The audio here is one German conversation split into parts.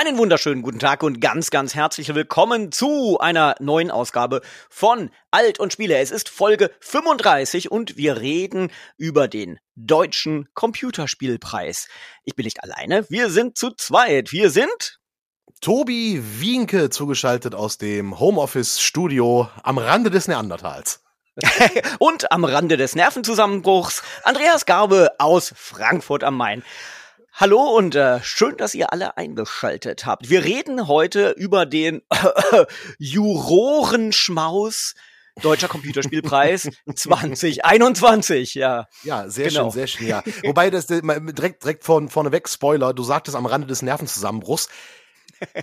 Einen wunderschönen guten Tag und ganz, ganz herzlich willkommen zu einer neuen Ausgabe von Alt und Spiele. Es ist Folge 35 und wir reden über den deutschen Computerspielpreis. Ich bin nicht alleine, wir sind zu zweit. Wir sind Tobi Wienke zugeschaltet aus dem Homeoffice Studio am Rande des Neandertals. und am Rande des Nervenzusammenbruchs Andreas Garbe aus Frankfurt am Main. Hallo und äh, schön, dass ihr alle eingeschaltet habt. Wir reden heute über den äh, Jurorenschmaus Deutscher Computerspielpreis 2021, ja. Ja, sehr genau. schön, sehr schön, ja. Wobei das direkt, direkt von, vorneweg Spoiler, du sagtest am Rande des Nervenzusammenbruchs,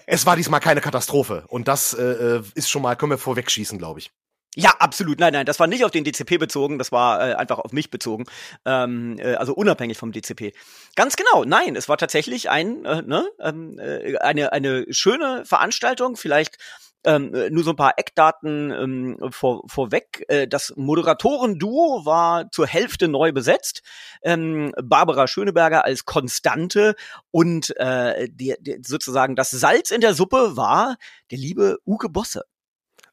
es war diesmal keine Katastrophe. Und das äh, äh ist schon mal, können wir vorwegschießen, glaube ich. Ja, absolut. Nein, nein, das war nicht auf den DCP bezogen, das war äh, einfach auf mich bezogen. Ähm, äh, also unabhängig vom DCP. Ganz genau, nein, es war tatsächlich ein, äh, ne, ähm, äh, eine, eine schöne Veranstaltung, vielleicht ähm, nur so ein paar Eckdaten ähm, vor, vorweg. Äh, das Moderatoren-Duo war zur Hälfte neu besetzt. Ähm, Barbara Schöneberger als Konstante und äh, die, die, sozusagen das Salz in der Suppe war der liebe Uke Bosse.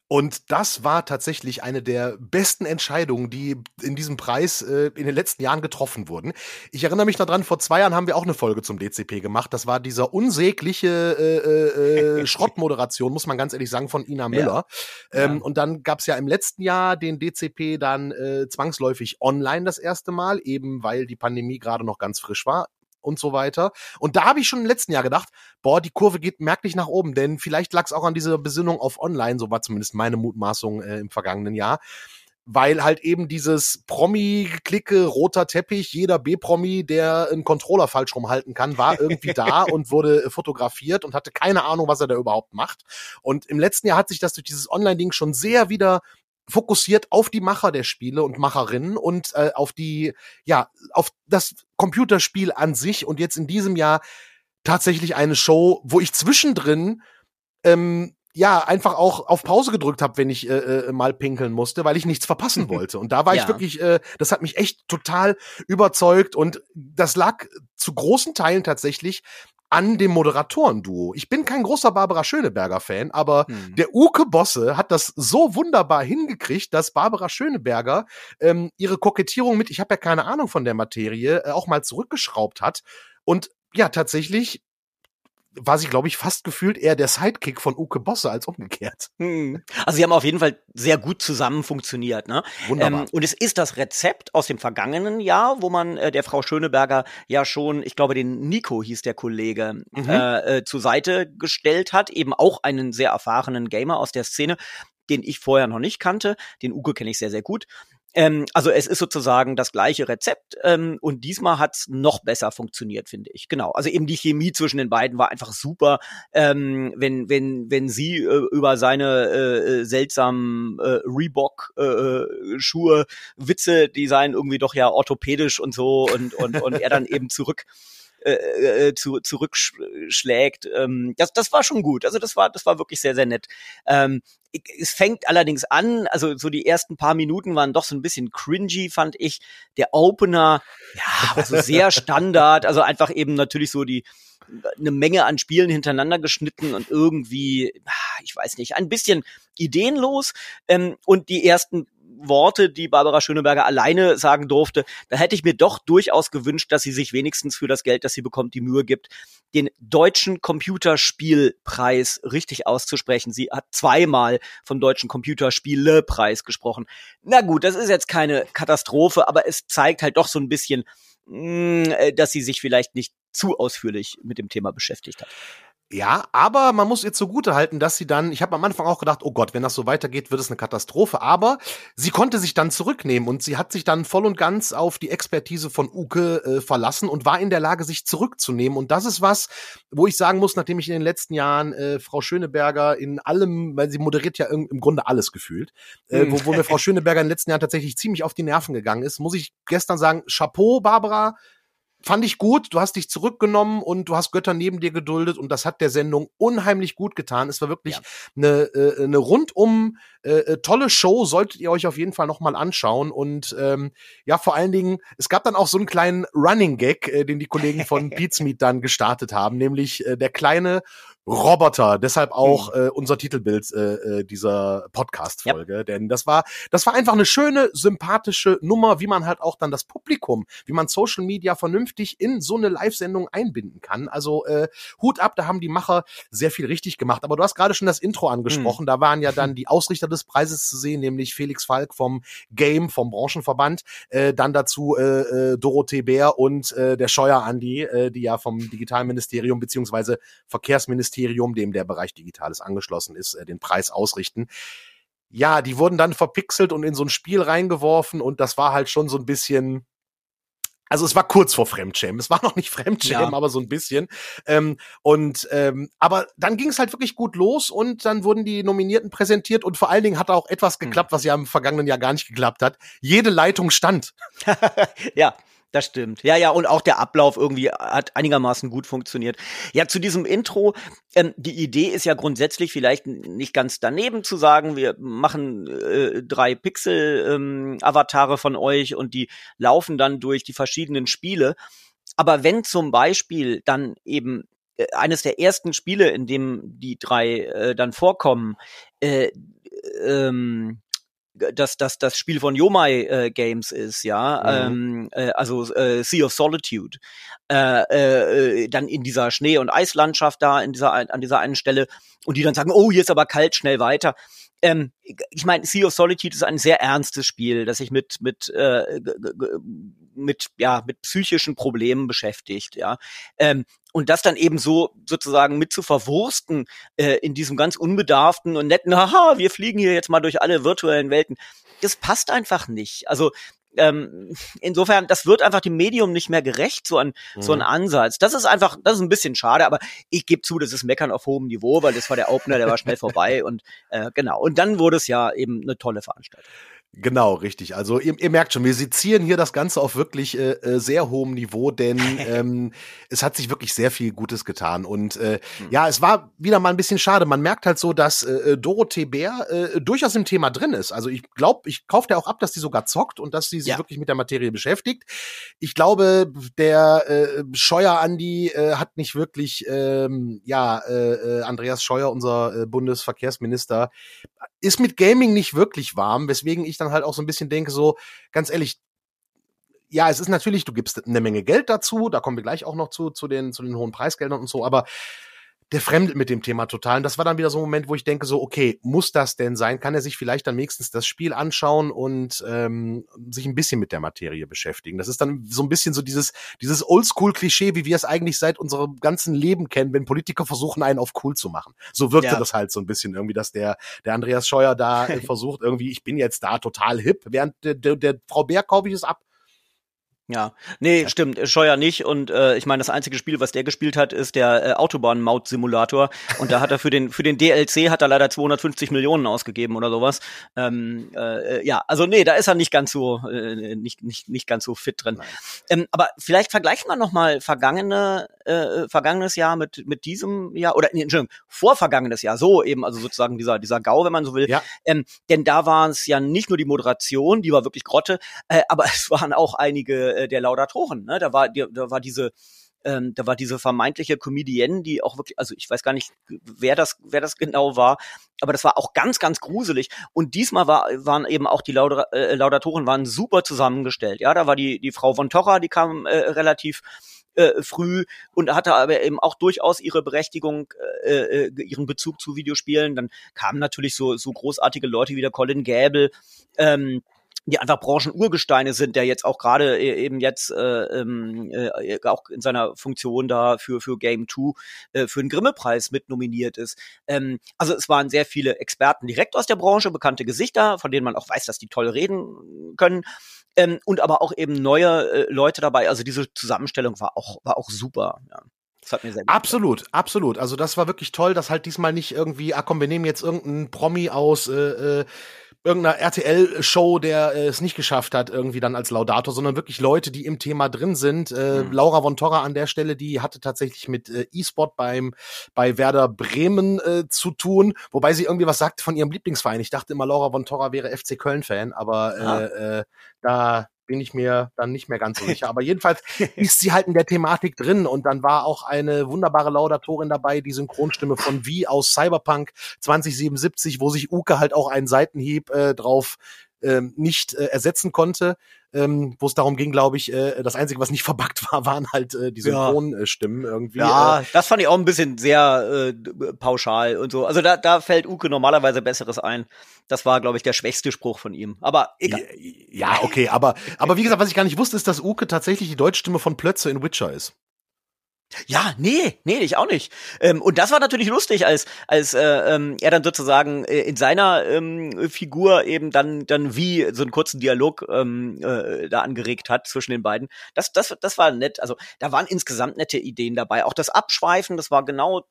Und das war tatsächlich eine der besten Entscheidungen, die in diesem Preis äh, in den letzten Jahren getroffen wurden. Ich erinnere mich daran, vor zwei Jahren haben wir auch eine Folge zum DCP gemacht. Das war dieser unsägliche äh, äh, Schrottmoderation, muss man ganz ehrlich sagen, von Ina Müller. Ja. Ähm, ja. Und dann gab es ja im letzten Jahr den DCP dann äh, zwangsläufig online das erste Mal, eben weil die Pandemie gerade noch ganz frisch war und so weiter. Und da habe ich schon im letzten Jahr gedacht, boah, die Kurve geht merklich nach oben, denn vielleicht lag es auch an dieser Besinnung auf Online, so war zumindest meine Mutmaßung äh, im vergangenen Jahr. Weil halt eben dieses Promi-Klicke, roter Teppich, jeder B-Promi, der einen Controller falsch rumhalten kann, war irgendwie da und wurde fotografiert und hatte keine Ahnung, was er da überhaupt macht. Und im letzten Jahr hat sich das durch dieses Online-Ding schon sehr wieder fokussiert auf die Macher der Spiele und Macherinnen und äh, auf die, ja, auf das Computerspiel an sich und jetzt in diesem Jahr tatsächlich eine Show, wo ich zwischendrin ähm, ja einfach auch auf Pause gedrückt habe, wenn ich äh, äh, mal pinkeln musste, weil ich nichts verpassen wollte. Und da war ja. ich wirklich, äh, das hat mich echt total überzeugt und das lag zu großen Teilen tatsächlich an dem Moderatoren-Duo. Ich bin kein großer Barbara Schöneberger-Fan, aber hm. der Uke Bosse hat das so wunderbar hingekriegt, dass Barbara Schöneberger ähm, ihre Kokettierung mit, ich habe ja keine Ahnung von der Materie, äh, auch mal zurückgeschraubt hat und ja, tatsächlich war sie, glaube ich, fast gefühlt eher der Sidekick von Uke Bosse als umgekehrt. Hm. Also sie haben auf jeden Fall sehr gut zusammen funktioniert. Ne? Wunderbar. Ähm, und es ist das Rezept aus dem vergangenen Jahr, wo man äh, der Frau Schöneberger ja schon, ich glaube, den Nico hieß der Kollege, mhm. äh, äh, zur Seite gestellt hat. Eben auch einen sehr erfahrenen Gamer aus der Szene den ich vorher noch nicht kannte. Den Uke kenne ich sehr, sehr gut. Ähm, also es ist sozusagen das gleiche Rezept ähm, und diesmal hat's noch besser funktioniert, finde ich. Genau. Also eben die Chemie zwischen den beiden war einfach super. Ähm, wenn wenn wenn sie äh, über seine äh, äh seltsamen äh, Reebok äh, Schuhe Witze, die seien irgendwie doch ja orthopädisch und so und und und er dann eben zurück äh, äh, zu, zurückschlägt. Ähm, das, das war schon gut. Also das war, das war wirklich sehr, sehr nett. Ähm, es fängt allerdings an, also so die ersten paar Minuten waren doch so ein bisschen cringy, fand ich. Der Opener, ja, war so sehr Standard, also einfach eben natürlich so die eine Menge an Spielen hintereinander geschnitten und irgendwie, ah, ich weiß nicht, ein bisschen ideenlos. Ähm, und die ersten Worte, die Barbara Schöneberger alleine sagen durfte, da hätte ich mir doch durchaus gewünscht, dass sie sich wenigstens für das Geld, das sie bekommt, die Mühe gibt, den deutschen Computerspielpreis richtig auszusprechen. Sie hat zweimal vom deutschen Computerspielepreis gesprochen. Na gut, das ist jetzt keine Katastrophe, aber es zeigt halt doch so ein bisschen, mm, äh, dass sie sich vielleicht nicht zu ausführlich mit dem Thema beschäftigt hat. Ja, aber man muss ihr zugute halten, dass sie dann, ich habe am Anfang auch gedacht, oh Gott, wenn das so weitergeht, wird es eine Katastrophe. Aber sie konnte sich dann zurücknehmen und sie hat sich dann voll und ganz auf die Expertise von Uke äh, verlassen und war in der Lage, sich zurückzunehmen. Und das ist was, wo ich sagen muss, nachdem ich in den letzten Jahren äh, Frau Schöneberger in allem, weil sie moderiert ja im, im Grunde alles gefühlt, äh, wo, wo mir Frau Schöneberger in den letzten Jahren tatsächlich ziemlich auf die Nerven gegangen ist, muss ich gestern sagen, Chapeau, Barbara, fand ich gut. Du hast dich zurückgenommen und du hast Götter neben dir geduldet und das hat der Sendung unheimlich gut getan. Es war wirklich ja. eine, äh, eine rundum äh, äh, tolle Show. Solltet ihr euch auf jeden Fall noch mal anschauen und ähm, ja, vor allen Dingen, es gab dann auch so einen kleinen Running Gag, äh, den die Kollegen von Beatsmeet dann gestartet haben, nämlich äh, der kleine Roboter, deshalb auch mhm. äh, unser Titelbild äh, äh dieser Podcast-Folge. Ja. Denn das war, das war einfach eine schöne, sympathische Nummer, wie man halt auch dann das Publikum, wie man Social Media vernünftig in so eine Live-Sendung einbinden kann. Also äh, Hut ab, da haben die Macher sehr viel richtig gemacht. Aber du hast gerade schon das Intro angesprochen. Mhm. Da waren ja dann die Ausrichter des Preises zu sehen, nämlich Felix Falk vom Game, vom Branchenverband, äh, dann dazu äh, äh, Dorothee Bär und äh, der Scheuer Andi, äh, die ja vom Digitalministerium beziehungsweise Verkehrsministerium Ministerium, dem der Bereich Digitales angeschlossen ist, äh, den Preis ausrichten. Ja, die wurden dann verpixelt und in so ein Spiel reingeworfen und das war halt schon so ein bisschen, also es war kurz vor Fremdschämen. Es war noch nicht Fremdschämen, ja. aber so ein bisschen. Ähm, und ähm, aber dann ging es halt wirklich gut los und dann wurden die Nominierten präsentiert und vor allen Dingen hat auch etwas hm. geklappt, was ja im vergangenen Jahr gar nicht geklappt hat. Jede Leitung stand. ja. Das stimmt. Ja, ja, und auch der Ablauf irgendwie hat einigermaßen gut funktioniert. Ja, zu diesem Intro, ähm, die Idee ist ja grundsätzlich vielleicht nicht ganz daneben zu sagen, wir machen äh, drei Pixel-Avatare ähm, von euch und die laufen dann durch die verschiedenen Spiele. Aber wenn zum Beispiel dann eben äh, eines der ersten Spiele, in dem die drei äh, dann vorkommen, äh, ähm, dass das das Spiel von Yomai äh, Games ist, ja, mhm. ähm, äh, also äh, Sea of Solitude, äh, äh, dann in dieser Schnee- und Eislandschaft da in dieser an dieser einen Stelle und die dann sagen, oh, hier ist aber kalt, schnell weiter. Ähm, ich meine, Sea of Solitude ist ein sehr ernstes Spiel, das sich mit mit äh, mit ja mit psychischen Problemen beschäftigt, ja. Ähm, und das dann eben so sozusagen mit zu verwursten äh, in diesem ganz unbedarften und netten, haha, wir fliegen hier jetzt mal durch alle virtuellen Welten, das passt einfach nicht. Also ähm, insofern, das wird einfach dem Medium nicht mehr gerecht, so ein, mhm. so ein mhm. Ansatz. Das ist einfach, das ist ein bisschen schade, aber ich gebe zu, das ist Meckern auf hohem Niveau, weil das war der Opener, der war schnell vorbei und äh, genau. Und dann wurde es ja eben eine tolle Veranstaltung. Genau, richtig. Also ihr, ihr merkt schon, wir sezieren hier das Ganze auf wirklich äh, äh sehr hohem Niveau, denn ähm, es hat sich wirklich sehr viel Gutes getan. Und äh, mhm. ja, es war wieder mal ein bisschen schade. Man merkt halt so, dass äh, äh, Dorothee Bär äh, durchaus im Thema drin ist. Also ich glaube, ich kaufe dir auch ab, dass die sogar zockt und dass sie sich ja. wirklich mit der Materie beschäftigt. Ich glaube, der äh, Scheuer Andi äh, hat nicht wirklich, ähm, ja, äh, äh Andreas Scheuer, unser äh, Bundesverkehrsminister, ist mit Gaming nicht wirklich warm, weswegen ich dann halt auch so ein bisschen denke, so, ganz ehrlich, ja, es ist natürlich, du gibst eine Menge Geld dazu, da kommen wir gleich auch noch zu, zu den, zu den hohen Preisgeldern und so, aber der fremdet mit dem Thema total. Und das war dann wieder so ein Moment, wo ich denke so, okay, muss das denn sein? Kann er sich vielleicht dann wenigstens das Spiel anschauen und ähm, sich ein bisschen mit der Materie beschäftigen? Das ist dann so ein bisschen so dieses, dieses Oldschool-Klischee, wie wir es eigentlich seit unserem ganzen Leben kennen, wenn Politiker versuchen, einen auf cool zu machen. So wirkte ja. das halt so ein bisschen irgendwie, dass der, der Andreas Scheuer da versucht, irgendwie, ich bin jetzt da total hip, während der, der, der Frau Bär kaufe ich es ab. Ja, nee, stimmt, Scheuer nicht. Und äh, ich meine, das einzige Spiel, was der gespielt hat, ist der äh, Autobahn-Maut-Simulator. Und da hat er für den für den DLC hat er leider 250 Millionen ausgegeben oder sowas. Ähm, äh, ja, also nee, da ist er nicht ganz so äh, nicht nicht nicht ganz so fit drin. Ähm, aber vielleicht vergleichen wir noch mal vergangene äh, vergangenes Jahr mit mit diesem Jahr oder nee, Entschuldigung, vorvergangenes Jahr. So eben, also sozusagen dieser dieser GAU, wenn man so will. Ja. Ähm, denn da war es ja nicht nur die Moderation, die war wirklich Grotte, äh, aber es waren auch einige äh, der Laudatoren. Ne? Da war, die, da war diese ähm, da war diese vermeintliche Comedienne, die auch wirklich, also ich weiß gar nicht, wer das, wer das genau war, aber das war auch ganz, ganz gruselig. Und diesmal war, waren eben auch die Lauda äh, Laudatoren waren super zusammengestellt. Ja, da war die, die Frau von Torra, die kam äh, relativ äh, früh und hatte aber eben auch durchaus ihre Berechtigung, äh, äh, ihren Bezug zu Videospielen. Dann kamen natürlich so, so großartige Leute wie der Colin Gable, ähm, die einfach Branchenurgesteine sind, der jetzt auch gerade äh, eben jetzt äh, ähm, äh, auch in seiner Funktion da für, für Game 2 äh, für den Grimme-Preis mit nominiert ist. Ähm, also es waren sehr viele Experten direkt aus der Branche, bekannte Gesichter, von denen man auch weiß, dass die toll reden können. Ähm, und aber auch eben neue äh, Leute dabei. Also diese Zusammenstellung war auch, war auch super. Ja. Das hat mir sehr absolut, gefallen. absolut. Also das war wirklich toll, dass halt diesmal nicht irgendwie, ah komm, wir nehmen jetzt irgendeinen Promi aus äh, äh, irgendeiner RTL-Show, der äh, es nicht geschafft hat, irgendwie dann als Laudator, sondern wirklich Leute, die im Thema drin sind. Äh, mhm. Laura von Torra an der Stelle, die hatte tatsächlich mit äh, E-Sport beim bei Werder Bremen äh, zu tun, wobei sie irgendwie was sagte von ihrem Lieblingsverein. Ich dachte immer, Laura von Torra wäre FC Köln-Fan, aber äh, äh, da bin ich mir dann nicht mehr ganz so sicher. Aber jedenfalls ist sie halt in der Thematik drin und dann war auch eine wunderbare Laudatorin dabei, die Synchronstimme von Wie aus Cyberpunk 2077, wo sich Uke halt auch einen Seitenhieb äh, drauf ähm, nicht äh, ersetzen konnte, ähm, wo es darum ging, glaube ich, äh, das Einzige, was nicht verbuggt war, waren halt äh, die Synchronstimmen ja. irgendwie. Ja, äh, das fand ich auch ein bisschen sehr äh, pauschal und so. Also da, da fällt Uke normalerweise Besseres ein. Das war, glaube ich, der schwächste Spruch von ihm. Aber egal. Ja, okay, aber, aber wie gesagt, was ich gar nicht wusste, ist, dass Uke tatsächlich die Deutschstimme von Plötze in Witcher ist. Ja, nee, nee, ich auch nicht. Ähm, und das war natürlich lustig, als als äh, ähm, er dann sozusagen äh, in seiner ähm, Figur eben dann dann wie so einen kurzen Dialog ähm, äh, da angeregt hat zwischen den beiden. Das das das war nett. Also da waren insgesamt nette Ideen dabei. Auch das Abschweifen, das war genau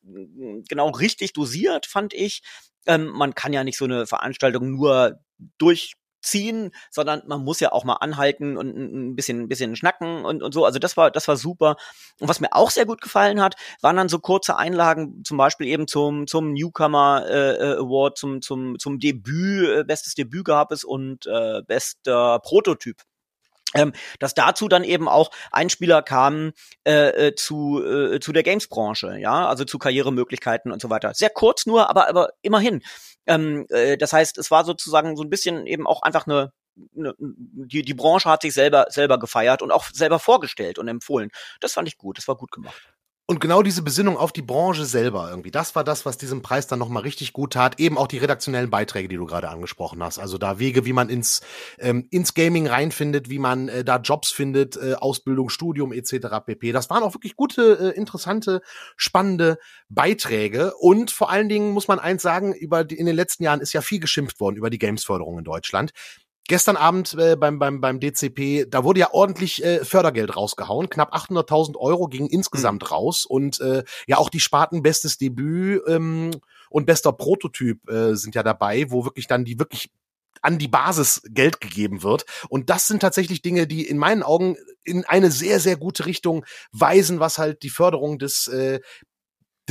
genau richtig dosiert, fand ich. Ähm, man kann ja nicht so eine Veranstaltung nur durch ziehen, sondern man muss ja auch mal anhalten und ein bisschen, ein bisschen schnacken und, und so. Also das war, das war super. Und was mir auch sehr gut gefallen hat, waren dann so kurze Einlagen, zum Beispiel eben zum, zum Newcomer äh, äh Award, zum, zum, zum Debüt, äh, bestes Debüt gab es und äh, bester Prototyp. Ähm, dass dazu dann eben auch Einspieler kamen äh, äh, zu, äh, zu der Games-Branche, ja, also zu Karrieremöglichkeiten und so weiter. Sehr kurz nur, aber, aber immerhin. Ähm, äh, das heißt, es war sozusagen so ein bisschen eben auch einfach eine, eine die, die Branche hat sich selber, selber gefeiert und auch selber vorgestellt und empfohlen. Das fand ich gut, das war gut gemacht. Und genau diese Besinnung auf die Branche selber irgendwie, das war das, was diesem Preis dann nochmal richtig gut tat. Eben auch die redaktionellen Beiträge, die du gerade angesprochen hast. Also da Wege, wie man ins, ähm, ins Gaming reinfindet, wie man äh, da Jobs findet, äh, Ausbildung, Studium etc. pp. Das waren auch wirklich gute, äh, interessante, spannende Beiträge. Und vor allen Dingen muss man eins sagen, über die, in den letzten Jahren ist ja viel geschimpft worden über die Gamesförderung in Deutschland gestern Abend äh, beim, beim, beim DCP, da wurde ja ordentlich äh, Fördergeld rausgehauen. Knapp 800.000 Euro gingen insgesamt mhm. raus. Und äh, ja, auch die Sparten Bestes Debüt ähm, und bester Prototyp äh, sind ja dabei, wo wirklich dann die wirklich an die Basis Geld gegeben wird. Und das sind tatsächlich Dinge, die in meinen Augen in eine sehr, sehr gute Richtung weisen, was halt die Förderung des äh,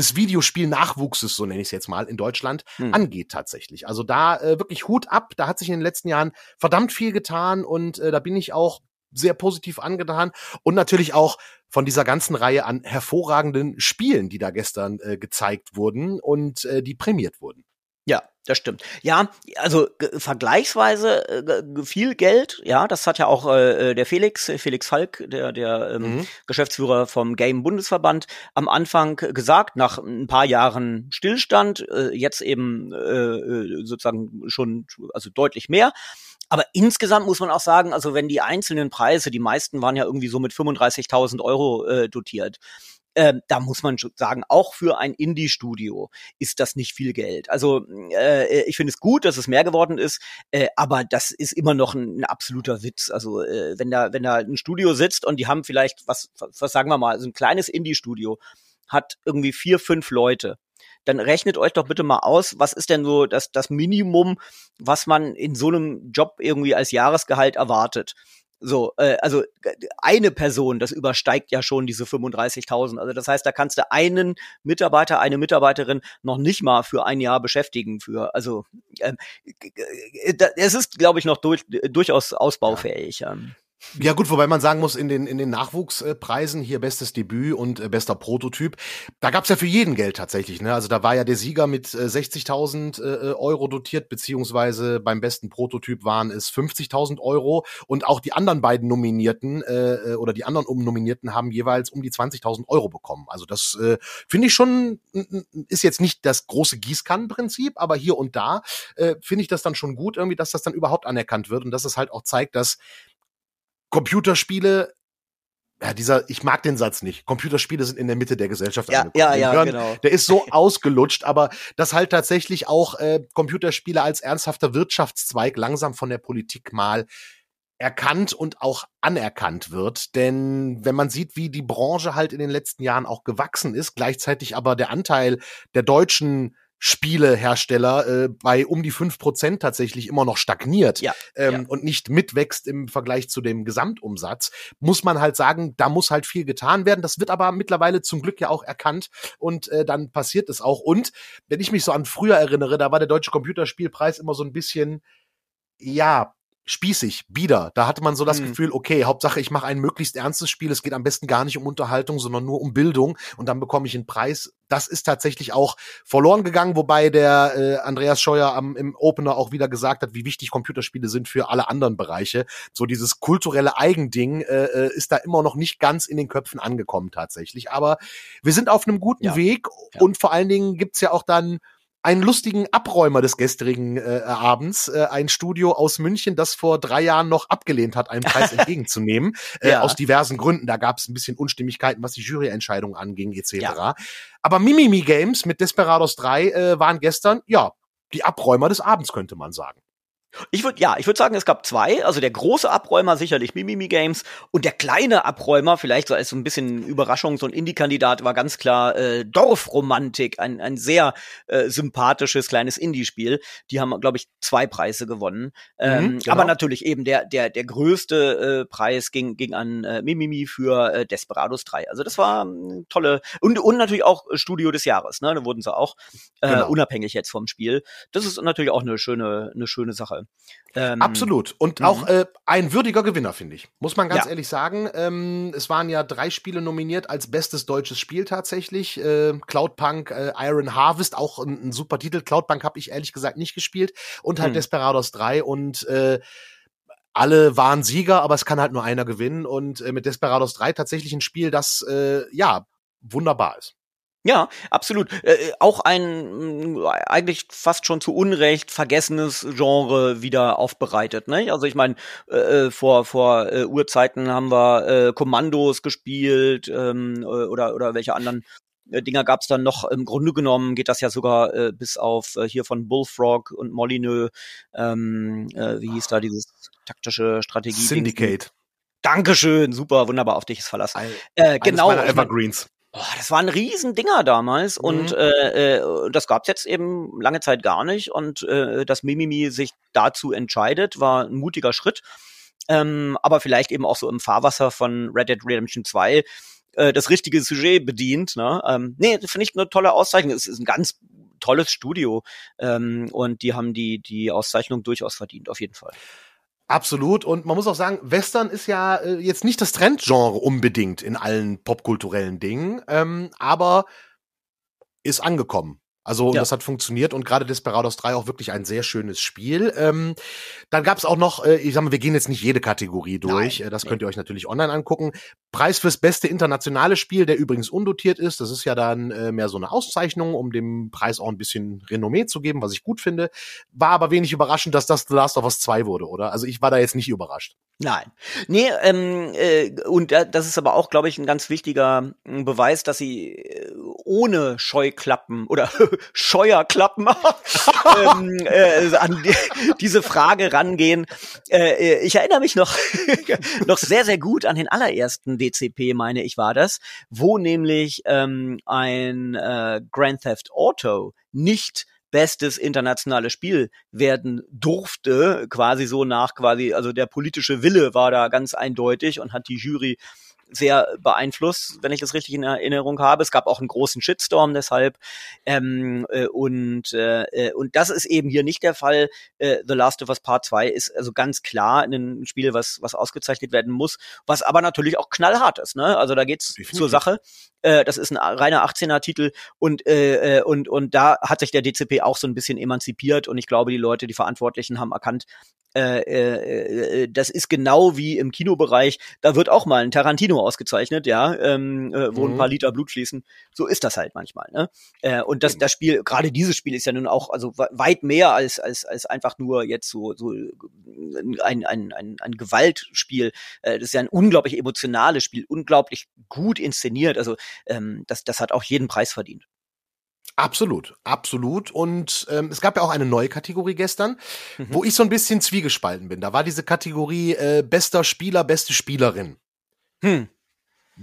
des Videospiel-Nachwuchses, so nenne ich es jetzt mal, in Deutschland hm. angeht tatsächlich. Also da äh, wirklich Hut ab, da hat sich in den letzten Jahren verdammt viel getan und äh, da bin ich auch sehr positiv angetan und natürlich auch von dieser ganzen Reihe an hervorragenden Spielen, die da gestern äh, gezeigt wurden und äh, die prämiert wurden. Ja, das stimmt. Ja, also vergleichsweise äh, viel Geld, ja, das hat ja auch äh, der Felix, Felix Falk, der, der ähm, mhm. Geschäftsführer vom Game Bundesverband, am Anfang gesagt, nach ein paar Jahren Stillstand, äh, jetzt eben äh, äh sozusagen schon, also deutlich mehr. Aber insgesamt muss man auch sagen, also wenn die einzelnen Preise, die meisten waren ja irgendwie so mit 35.000 Euro äh, dotiert, ähm, da muss man schon sagen, auch für ein Indie-Studio ist das nicht viel Geld. Also äh, ich finde es gut, dass es mehr geworden ist, äh, aber das ist immer noch ein, ein absoluter Witz. Also äh, wenn da wenn da ein Studio sitzt und die haben vielleicht was was sagen wir mal, so ein kleines Indie-Studio hat irgendwie vier fünf Leute dann rechnet euch doch bitte mal aus, was ist denn so das, das Minimum, was man in so einem Job irgendwie als Jahresgehalt erwartet. So, äh, also eine Person, das übersteigt ja schon diese 35.000. Also das heißt, da kannst du einen Mitarbeiter, eine Mitarbeiterin noch nicht mal für ein Jahr beschäftigen. Für also ähm, äh, es ist, glaube ich, noch durch, durchaus ausbaufähig. Ja. Ja gut, wobei man sagen muss, in den, in den Nachwuchspreisen, hier bestes Debüt und äh, bester Prototyp, da gab's ja für jeden Geld tatsächlich. Ne? Also da war ja der Sieger mit äh, 60.000 äh, Euro dotiert, beziehungsweise beim besten Prototyp waren es 50.000 Euro. Und auch die anderen beiden Nominierten äh, äh oder die anderen Umnominierten haben jeweils um die 20.000 Euro bekommen. Also das äh, finde ich schon, ist jetzt nicht das große Gießkannenprinzip, aber hier und da äh, finde ich das dann schon gut irgendwie, dass das dann überhaupt anerkannt wird und dass es halt auch zeigt, dass Computerspiele ja, dieser, ich mag den Satz nicht. Computerspiele sind in der Mitte der Gesellschaft ja, angekommen. Ja, ja, hören, genau. Der ist so ausgelutscht, aber dass halt tatsächlich auch äh, Computerspiele als ernsthafter Wirtschaftszweig langsam von der Politik mal erkannt und auch anerkannt wird. Denn wenn man sieht, wie die Branche halt in den letzten Jahren auch gewachsen ist, gleichzeitig aber der Anteil der deutschen Spielehersteller äh, bei um die fünf Prozent tatsächlich immer noch stagniert ja, ähm, ja. und nicht mitwächst im Vergleich zu dem Gesamtumsatz, muss man halt sagen, da muss halt viel getan werden. Das wird aber mittlerweile zum Glück ja auch erkannt und äh, dann passiert es auch. Und wenn ich mich so an früher erinnere, da war der Deutsche Computerspielpreis immer so ein bisschen, ja, spießig, bieder. Da hatte man so das mhm. Gefühl, okay, Hauptsache ich mache ein möglichst ernstes Spiel. Es geht am besten gar nicht um Unterhaltung, sondern nur um Bildung und dann bekomme ich einen Preis. Das ist tatsächlich auch verloren gegangen, wobei der äh, Andreas Scheuer am, im Opener auch wieder gesagt hat, wie wichtig Computerspiele sind für alle anderen Bereiche. So dieses kulturelle Eigending äh, äh ist da immer noch nicht ganz in den Köpfen angekommen tatsächlich. Aber wir sind auf einem guten ja. Weg ja. und vor allen Dingen gibt's ja auch dann einen lustigen Abräumer des gestrigen äh, Abends, äh, ein Studio aus München, das vor drei Jahren noch abgelehnt hat, einen Preis entgegenzunehmen, äh, ja. aus diversen Gründen. Da gab es ein bisschen Unstimmigkeiten, was die Juryentscheidung anging, etc. Ja. Aber Mimimi Games mit Desperados 3 äh, waren gestern, ja, die Abräumer des Abends, könnte man sagen. Ich würde ja, ich würde sagen, es gab zwei. Also der große Abräumer sicherlich Mimimi Games und der kleine Abräumer, vielleicht so als so ein bisschen Überraschung, so ein Indie-Kandidat war ganz klar äh, Dorfromantik, ein, ein sehr äh, sympathisches kleines Indie-Spiel. Die haben, glaube ich, zwei Preise gewonnen. Ähm, mhm, genau. Aber natürlich eben der der der größte äh, Preis ging ging an äh, Mimimi für äh, Desperados 3. Also das war äh, tolle und und natürlich auch Studio des Jahres. Ne, da wurden sie auch äh, genau. unabhängig jetzt vom Spiel. Das ist natürlich auch eine schöne eine schöne Sache. Ähm, Absolut. Und auch mhm. äh, ein würdiger Gewinner, finde ich. Muss man ganz ja. ehrlich sagen. Ähm, es waren ja drei Spiele nominiert als bestes deutsches Spiel tatsächlich. Äh, Cloudpunk, äh, Iron Harvest, auch ein, ein super Titel. Cloudpunk habe ich ehrlich gesagt nicht gespielt. Und halt mhm. Desperados 3 und äh, alle waren Sieger, aber es kann halt nur einer gewinnen. Und äh, mit Desperados 3 tatsächlich ein Spiel, das äh, ja wunderbar ist. Ja, absolut. Äh, äh, auch ein mh, eigentlich fast schon zu Unrecht vergessenes Genre wieder aufbereitet. Ne? Also ich meine, äh, äh, vor vor äh, Urzeiten haben wir äh, Kommandos gespielt ähm, äh, oder oder welche anderen äh, Dinger gab's dann noch. Im Grunde genommen geht das ja sogar äh, bis auf äh, hier von Bullfrog und Molyneux. Ähm, äh, wie hieß da dieses taktische Strategie? Syndicate. Dankeschön, super, wunderbar, auf dich ist Verlass. Äh, genau. Evergreens. Oh, das waren Riesendinger damals mhm. und äh, äh, das gab's jetzt eben lange Zeit gar nicht und äh, dass Mimimi sich dazu entscheidet, war ein mutiger Schritt, ähm, aber vielleicht eben auch so im Fahrwasser von Red Dead Redemption 2 äh, das richtige Sujet bedient. Ne? Ähm, nee, finde ich eine tolle Auszeichnung. Es ist ein ganz tolles Studio ähm, und die haben die die Auszeichnung durchaus verdient, auf jeden Fall. Absolut. Und man muss auch sagen, Western ist ja äh, jetzt nicht das Trendgenre unbedingt in allen popkulturellen Dingen, ähm, aber ist angekommen. Also ja. das hat funktioniert und gerade Desperados 3 auch wirklich ein sehr schönes Spiel. Ähm, dann gab es auch noch, äh, ich sag mal, wir gehen jetzt nicht jede Kategorie durch, Nein, äh, das nee. könnt ihr euch natürlich online angucken. Preis fürs beste internationale Spiel, der übrigens undotiert ist. Das ist ja dann äh, mehr so eine Auszeichnung, um dem Preis auch ein bisschen Renommee zu geben, was ich gut finde. War aber wenig überraschend, dass das The Last of Us 2 wurde, oder? Also ich war da jetzt nicht überrascht. Nein. Nee, ähm, äh, und das ist aber auch, glaube ich, ein ganz wichtiger äh, Beweis, dass sie äh, ohne Scheuklappen oder Scheuerklappen ähm, äh, an die, diese Frage rangehen. Äh, ich erinnere mich noch, noch sehr, sehr gut an den allerersten DCP, meine ich, war das, wo nämlich ähm, ein äh, Grand Theft Auto nicht bestes internationales Spiel werden durfte, quasi so nach quasi, also der politische Wille war da ganz eindeutig und hat die Jury sehr beeinflusst, wenn ich das richtig in Erinnerung habe. Es gab auch einen großen Shitstorm deshalb. Ähm, äh, und, äh, äh und das ist eben hier nicht der Fall. Äh, The Last of Us Part 2 ist also ganz klar ein Spiel, was, was ausgezeichnet werden muss, was aber natürlich auch knallhart ist. Ne? Also da geht's zur Sache. Äh, das ist ein reiner 18er-Titel und, äh, äh, und, und da hat sich der DCP auch so ein bisschen emanzipiert und ich glaube, die Leute, die Verantwortlichen haben erkannt, äh, äh, äh, das ist genau wie im Kinobereich, da wird auch mal ein Tarantino ausgezeichnet, ja, ähm, äh, wo mhm. ein paar Liter Blut fließen. So ist das halt manchmal. Ne? Äh, und das, das Spiel, gerade dieses Spiel ist ja nun auch also weit mehr als, als, als einfach nur jetzt so, so ein, ein, ein, ein Gewaltspiel. Äh, das ist ja ein unglaublich emotionales Spiel, unglaublich gut inszeniert. Also ähm, das, das hat auch jeden Preis verdient. Absolut, absolut. Und ähm, es gab ja auch eine neue Kategorie gestern, mhm. wo ich so ein bisschen zwiegespalten bin. Da war diese Kategorie äh, bester Spieler, beste Spielerin. Hm.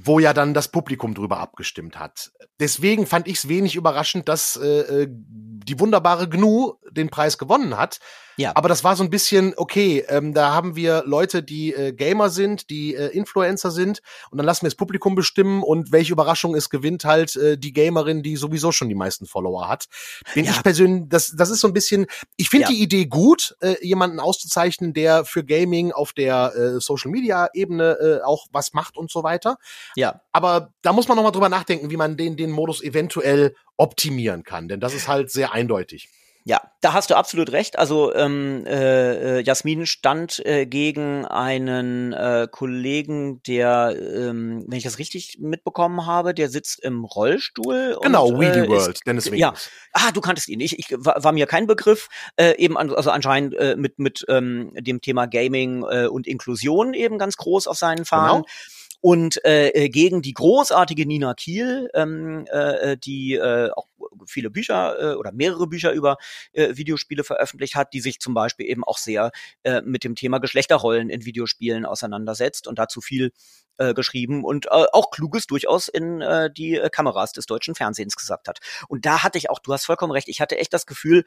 Wo ja dann das Publikum drüber abgestimmt hat. Deswegen fand ich es wenig überraschend, dass äh, äh, die wunderbare Gnu den Preis gewonnen hat. Ja. Aber das war so ein bisschen, okay, ähm, da haben wir Leute, die äh, Gamer sind, die äh, Influencer sind und dann lassen wir das Publikum bestimmen und welche Überraschung es gewinnt halt äh, die Gamerin, die sowieso schon die meisten Follower hat. Bin ja. ich persönlich, das, das ist so ein bisschen, ich finde ja. die Idee gut, äh, jemanden auszuzeichnen, der für Gaming auf der äh, Social Media Ebene äh, auch was macht und so weiter. Ja. Aber da muss man nochmal drüber nachdenken, wie man den, den Modus eventuell optimieren kann, denn das ist halt sehr eindeutig. Ja, da hast du absolut recht. Also ähm, äh, äh, Jasmin stand äh, gegen einen äh, Kollegen, der, ähm, wenn ich das richtig mitbekommen habe, der sitzt im Rollstuhl. Genau, und, Weedy äh, World, ist, Dennis Winkels. Ja, ah, du kanntest ihn. Ich, ich war, war mir kein Begriff. Äh, eben an, also anscheinend äh, mit mit ähm, dem Thema Gaming äh, und Inklusion eben ganz groß auf seinen Fahnen. Genau und äh, äh, gegen die großartige Nina Kiel, ähm, äh, die äh, auch viele Bücher äh, oder mehrere Bücher über äh, Videospiele veröffentlicht hat, die sich zum Beispiel eben auch sehr äh, mit dem Thema Geschlechterrollen in Videospielen auseinandersetzt und dazu viel äh, geschrieben und äh, auch Kluges durchaus in äh, die äh, Kameras des deutschen Fernsehens gesagt hat. Und da hatte ich auch, du hast vollkommen recht, ich hatte echt das Gefühl,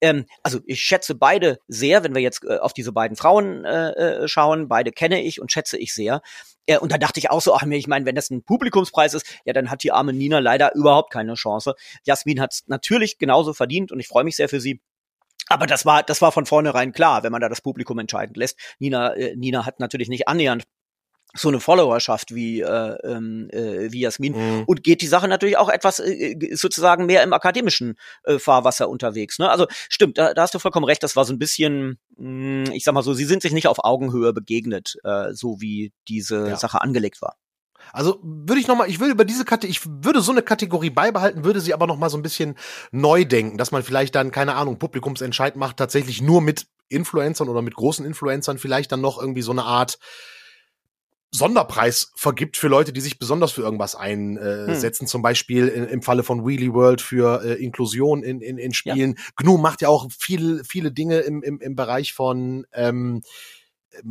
ähm, also ich schätze beide sehr, wenn wir jetzt äh, auf diese beiden Frauen äh, äh, schauen, beide kenne ich und schätze ich sehr. Ja, und da dachte ich auch so, ach mir, ich meine, wenn das ein Publikumspreis ist, ja, dann hat die arme Nina leider überhaupt keine Chance. Jasmin hat es natürlich genauso verdient und ich freue mich sehr für sie. Aber das war, das war von vornherein klar, wenn man da das Publikum entscheiden lässt. Nina, äh, Nina hat natürlich nicht annähernd so eine Followerschaft wie äh, ähm, äh, wie Jasmin mhm. und geht die Sache natürlich auch etwas äh, sozusagen mehr im akademischen äh, Fahrwasser unterwegs. Ne? Also stimmt, da, da hast du vollkommen recht. Das war so ein bisschen, mh, hm, ich sag mal so, sie sind sich nicht auf Augenhöhe begegnet, äh, so wie diese ja. Sache angelegt war. Also würde ich noch mal, ich würde über diese Kategorie, ich würde so eine Kategorie beibehalten, würde sie aber noch mal so ein bisschen neu denken, dass man vielleicht dann keine Ahnung Publikumsentscheid macht, tatsächlich nur mit Influencern oder mit großen Influencern vielleicht dann noch irgendwie so eine Art Sonderpreis vergibt für Leute, die sich besonders für irgendwas einsetzen. Hm. Zum Beispiel in, im Falle von Wheelie World für äh, Inklusion in, in, in Spielen. Ja. GNU macht ja auch viel, viele Dinge im, im, im Bereich von ähm,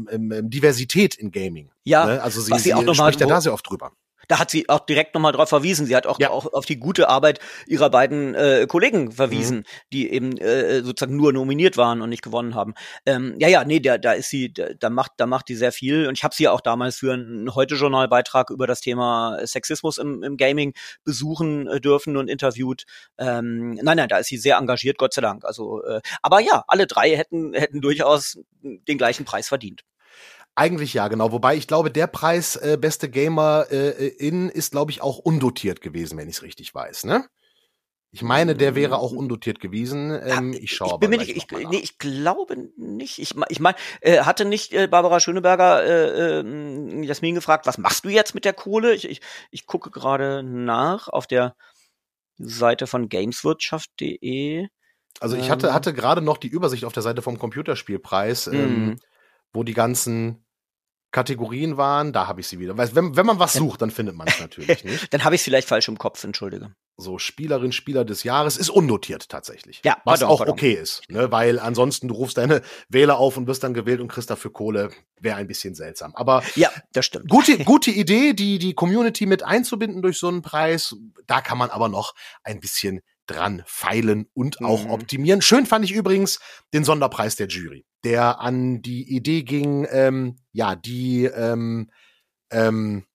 im, im Diversität in Gaming. Ja, ne? also sie, sie, sie spricht ja da sehr oft drüber da hat sie auch direkt nochmal drauf verwiesen. Sie hat auch, ja. auch auf die gute Arbeit ihrer beiden äh, Kollegen verwiesen, mhm. die eben äh, sozusagen nur nominiert waren und nicht gewonnen haben. Ähm, ja, ja, nee, da, da ist sie, da, da macht, da macht die sehr viel. Und ich habe sie auch damals für einen Heute-Journal-Beitrag über das Thema Sexismus im, im Gaming besuchen äh, dürfen und interviewt. Ähm, nein, nein, da ist sie sehr engagiert, Gott sei Dank. Also, äh, aber ja, alle drei hätten, hätten durchaus den gleichen Preis verdient. Eigentlich ja, genau. Wobei ich glaube, der Preis äh, beste Gamer äh, in ist, glaube ich, auch undotiert gewesen, wenn ich es richtig weiß, ne? Ich meine, der wäre auch undotiert gewesen. Ähm, ich schaue aber nicht, ich, nee, ich glaube nicht. Ich, ich meine, äh, hatte nicht äh, Barbara Schöneberger äh, äh, Jasmin gefragt, was machst du jetzt mit der Kohle? Ich, ich, ich gucke gerade nach auf der Seite von gameswirtschaft.de. Also ich hatte, ähm. hatte gerade noch die Übersicht auf der Seite vom Computerspielpreis. Ähm, mhm wo die ganzen Kategorien waren, da habe ich sie wieder. Weil wenn, wenn man was sucht, dann findet man es natürlich nicht. dann habe ich es vielleicht falsch im Kopf, entschuldige. So, Spielerin, Spieler des Jahres ist unnotiert tatsächlich. Ja, was pardon, auch pardon. okay ist, ne? weil ansonsten du rufst deine Wähler auf und wirst dann gewählt und kriegst dafür Kohle, wäre ein bisschen seltsam. Aber ja, das stimmt. Gute, gute Idee, die die Community mit einzubinden durch so einen Preis. Da kann man aber noch ein bisschen dran feilen und auch mhm. optimieren. Schön fand ich übrigens den Sonderpreis der Jury, der an die Idee ging, ähm, ja, die ähm, ähm,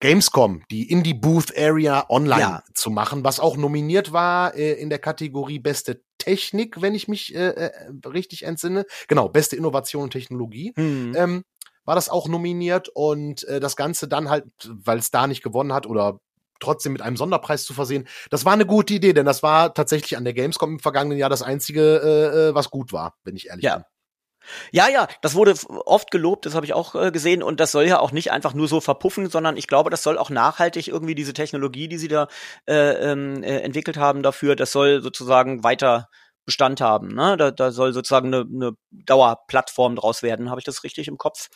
Gamescom, die Indie Booth Area online ja. zu machen, was auch nominiert war äh, in der Kategorie Beste Technik, wenn ich mich äh, äh, richtig entsinne. Genau, beste Innovation und Technologie. Mhm. Ähm, war das auch nominiert und äh, das Ganze dann halt, weil es da nicht gewonnen hat oder trotzdem mit einem Sonderpreis zu versehen. Das war eine gute Idee, denn das war tatsächlich an der Gamescom im vergangenen Jahr das einzige, äh, äh was gut war, wenn ich ehrlich ja. bin. Ja, ja, das wurde oft gelobt, das habe ich auch äh, gesehen und das soll ja auch nicht einfach nur so verpuffen, sondern ich glaube, das soll auch nachhaltig irgendwie diese Technologie, die sie da äh, ähm, äh, entwickelt haben dafür, das soll sozusagen weiter Bestand haben. Ne? Da, da soll sozusagen eine, eine Dauerplattform draus werden. Habe ich das richtig im Kopf?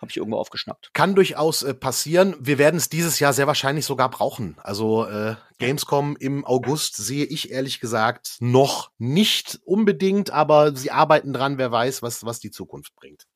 Habe ich irgendwo aufgeschnappt. Kann durchaus äh, passieren. Wir werden es dieses Jahr sehr wahrscheinlich sogar brauchen. Also äh, Gamescom im August sehe ich ehrlich gesagt noch nicht unbedingt, aber sie arbeiten dran. Wer weiß, was, was die Zukunft bringt.